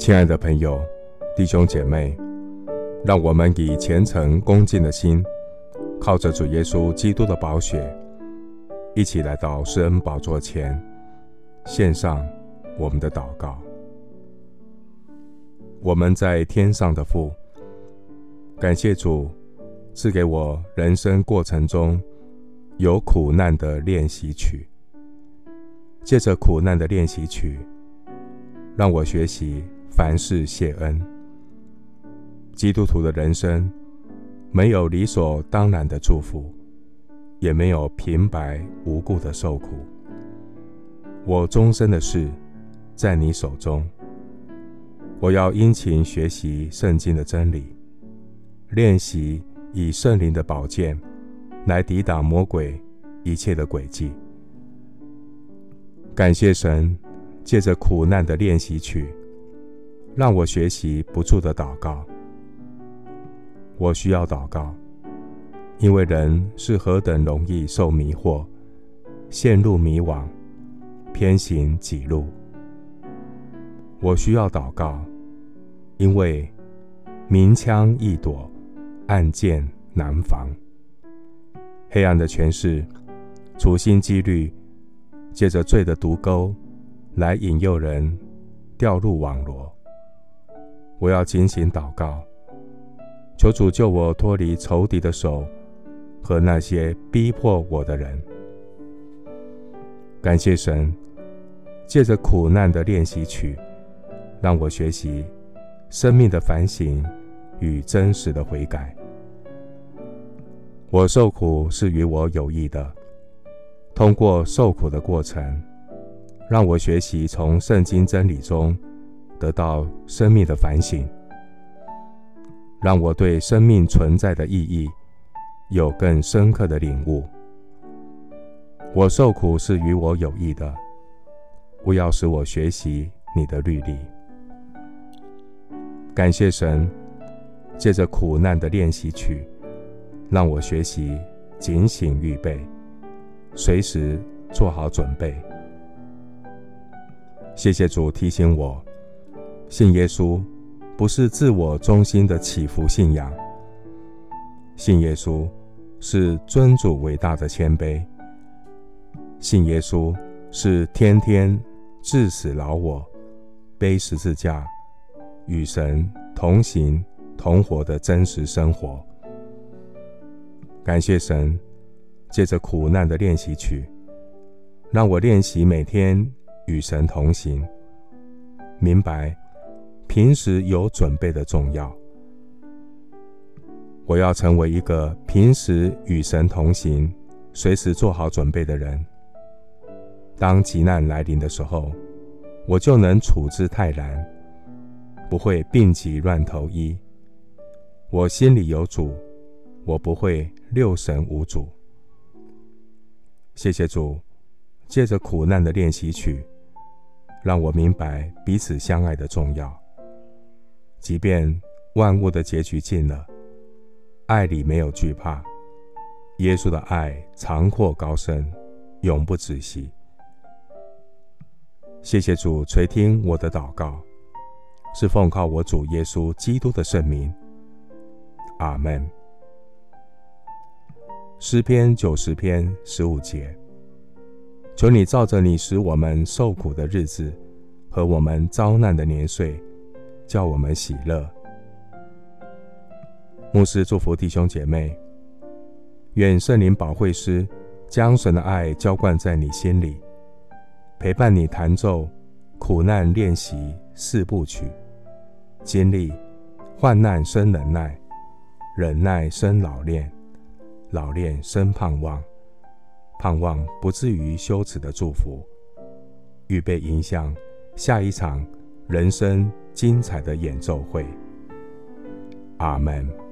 亲爱的朋友、弟兄姐妹，让我们以虔诚恭敬的心，靠着主耶稣基督的宝血，一起来到施恩宝座前，献上我们的祷告。我们在天上的父，感谢主赐给我人生过程中有苦难的练习曲，借着苦难的练习曲，让我学习。凡事谢恩。基督徒的人生没有理所当然的祝福，也没有平白无故的受苦。我终身的事在你手中。我要殷勤学习圣经的真理，练习以圣灵的宝剑来抵挡魔鬼一切的诡计。感谢神，借着苦难的练习曲。让我学习不住的祷告。我需要祷告，因为人是何等容易受迷惑，陷入迷惘，偏行己路。我需要祷告，因为明枪易躲，暗箭难防。黑暗的权势，处心积虑，借着罪的毒钩来引诱人掉入网罗。我要警醒祷告，求主救我脱离仇敌的手和那些逼迫我的人。感谢神，借着苦难的练习曲，让我学习生命的反省与真实的悔改。我受苦是与我有益的，通过受苦的过程，让我学习从圣经真理中。得到生命的反省，让我对生命存在的意义有更深刻的领悟。我受苦是与我有益的，务要使我学习你的律例。感谢神，借着苦难的练习曲，让我学习警醒预备，随时做好准备。谢谢主提醒我。信耶稣不是自我中心的起伏信仰，信耶稣是尊主伟大的谦卑，信耶稣是天天治死老我，背十字架与神同行同活的真实生活。感谢神，借着苦难的练习曲，让我练习每天与神同行，明白。平时有准备的重要，我要成为一个平时与神同行、随时做好准备的人。当急难来临的时候，我就能处之泰然，不会病急乱投医。我心里有主，我不会六神无主。谢谢主，借着苦难的练习曲，让我明白彼此相爱的重要。即便万物的结局尽了，爱里没有惧怕。耶稣的爱长阔高深，永不止息。谢谢主垂听我的祷告，是奉靠我主耶稣基督的圣名。阿门。诗篇九十篇十五节：求你照着你使我们受苦的日子和我们遭难的年岁。叫我们喜乐。牧师祝福弟兄姐妹，愿圣灵保惠师将神的爱浇灌在你心里，陪伴你弹奏苦难练习四部曲，经历患难生忍耐，忍耐生老练，老练生盼望，盼望不至于羞耻的祝福，预备迎向下一场人生精彩的演奏会，阿门。